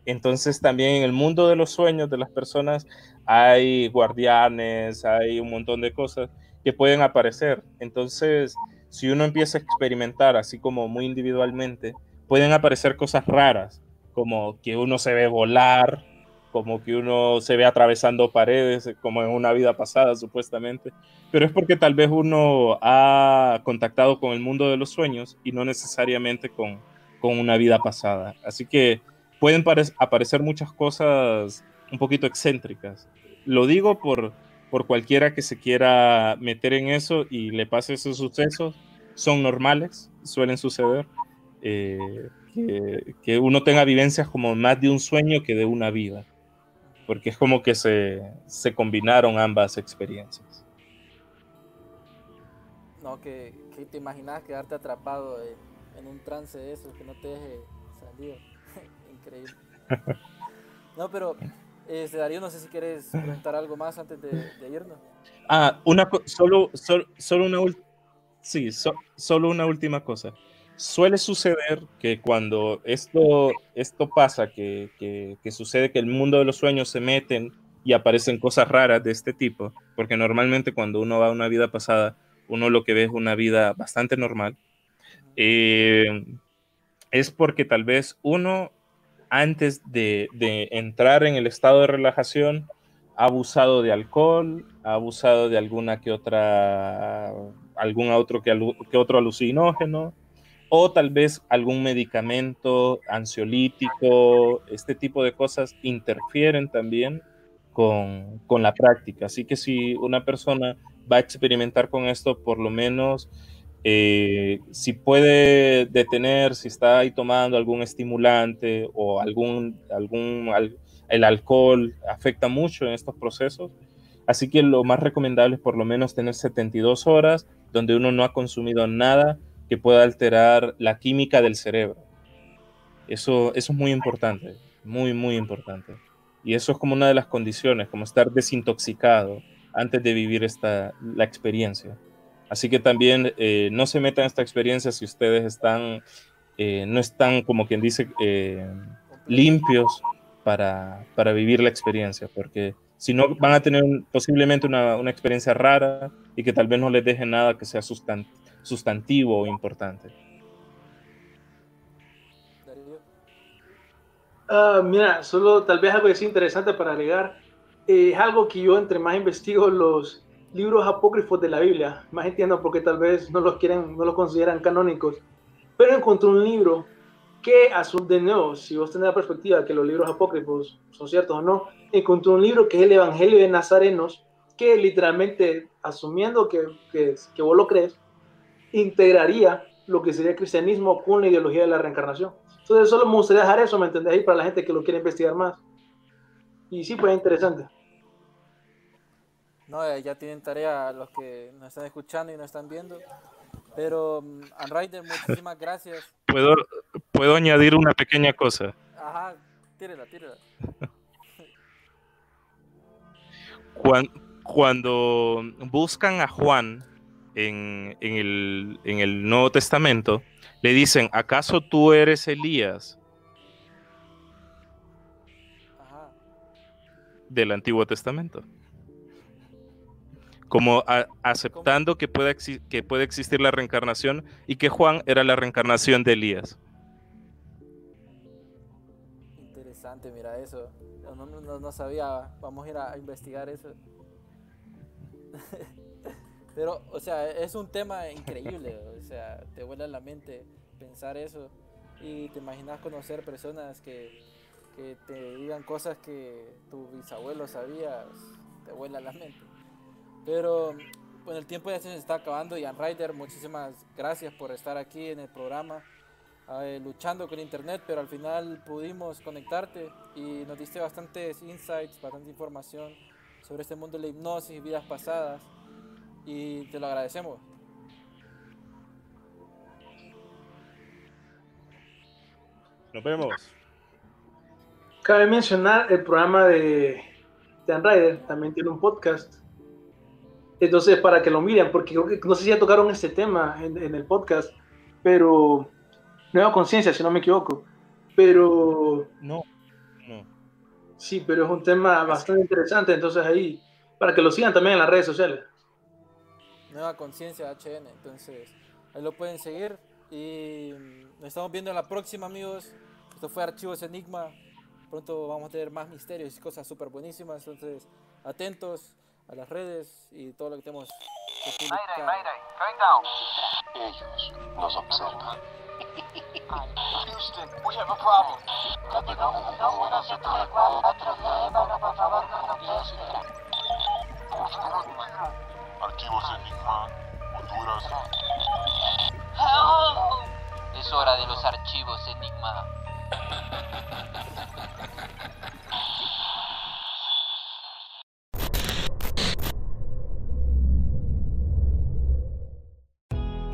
Entonces también en el mundo de los sueños de las personas hay guardianes, hay un montón de cosas que pueden aparecer. Entonces, si uno empieza a experimentar así como muy individualmente, pueden aparecer cosas raras, como que uno se ve volar, como que uno se ve atravesando paredes, como en una vida pasada supuestamente, pero es porque tal vez uno ha contactado con el mundo de los sueños y no necesariamente con, con una vida pasada. Así que pueden aparecer muchas cosas un poquito excéntricas. Lo digo por, por cualquiera que se quiera meter en eso y le pase esos sucesos, son normales, suelen suceder. Eh, que, que, uno tenga vivencias como más de un sueño que de una vida porque es como que se, se combinaron ambas experiencias. No, que, que te imaginas quedarte atrapado en, un trance de eso, que no te deje salir. Increíble. No, pero eh, Darío, no sé si quieres comentar algo más antes de, de irnos. Ah, una solo, solo, solo una sí, solo una última cosa suele suceder que cuando esto, esto pasa, que, que, sucede que el mundo de los sueños se meten y aparecen cosas raras de este tipo, porque normalmente cuando uno va a una vida pasada, uno lo que ve es una vida bastante normal, eh, es porque tal vez uno, antes de, entrar en el estado de relajación, ha abusado de alcohol, ha abusado de alguna que otra, algún otro que otro alucinógeno, o tal vez algún medicamento ansiolítico, este tipo de cosas interfieren también con, con, la práctica. Así que si una persona va a experimentar con esto, por lo menos eh, si puede detener, si está ahí tomando algún estimulante o algún, algún el alcohol afecta mucho en estos procesos. Así que lo más recomendable es por lo menos tener 72 horas donde uno no ha consumido nada que pueda alterar la química del cerebro. Eso, eso es muy importante, muy, muy importante. Y eso es como una de las condiciones, como estar desintoxicado antes de vivir esta, la experiencia. Así que también eh, no se metan en esta experiencia si ustedes están, eh, no están, como quien dice, eh, limpios para, para, vivir la experiencia, porque si no van a tener posiblemente una, una, experiencia rara y que tal vez no les deje nada que sea sustantivo sustantivo importante. Uh, mira, solo tal vez algo es interesante para agregar. Eh, es algo que yo entre más investigo los libros apócrifos de la Biblia, más entiendo por qué tal vez no los quieren, no los consideran canónicos. Pero encontré un libro que, de nuevo, si vos tenés la perspectiva que los libros apócrifos son ciertos o no, encontré un libro que es el Evangelio de Nazarenos, que literalmente, asumiendo que, que, que vos lo crees, integraría lo que sería el cristianismo con la ideología de la reencarnación. Entonces, solo me gustaría dejar eso, ¿me entendés? Ahí para la gente que lo quiere investigar más. Y sí, pues es interesante. No, eh, ya tienen tarea los que nos están escuchando y nos están viendo. Pero, um, Anrider, muchísimas gracias. ¿Puedo, ¿Puedo añadir una pequeña cosa? Ajá, tírela, tírela. Cuando, cuando buscan a Juan en, el, en el Nuevo Testamento, le dicen, ¿acaso tú eres Elías? Del Antiguo Testamento. Como aceptando que puede, que puede existir la reencarnación y que Juan era la reencarnación de Elías. Interesante, mira eso. No, sabía. Vamos a ir a investigar eso. Pero, o sea, es un tema increíble, o sea, te vuela la mente pensar eso y te imaginas conocer personas que, que te digan cosas que tu bisabuelo sabía, te vuela la mente. Pero bueno, el tiempo ya se está acabando. Ian Ryder, muchísimas gracias por estar aquí en el programa, eh, luchando con internet, pero al final pudimos conectarte y nos diste bastantes insights, bastante información sobre este mundo de la hipnosis, vidas pasadas y te lo agradecemos. Nos vemos. Cabe mencionar el programa de Dan Ryder, también tiene un podcast. Entonces, para que lo miren, porque creo que no sé si ya tocaron este tema en, el podcast, pero Nueva Conciencia, si no me equivoco. Pero. No, no. Sí, pero es un tema bastante interesante, entonces ahí, para que lo sigan también en las redes sociales. Nueva Conciencia HN. Entonces, ahí lo pueden seguir. Y nos estamos viendo en la próxima, amigos. Esto fue Archivos Enigma. Pronto vamos a tener más misterios y cosas súper buenísimas. Entonces, atentos a las redes y todo lo que tenemos. Que mayday, mayday, going down. Ellos nos observan. Houston, we have a problem. Archivos Enigma, Honduras. Es hora de los archivos Enigma.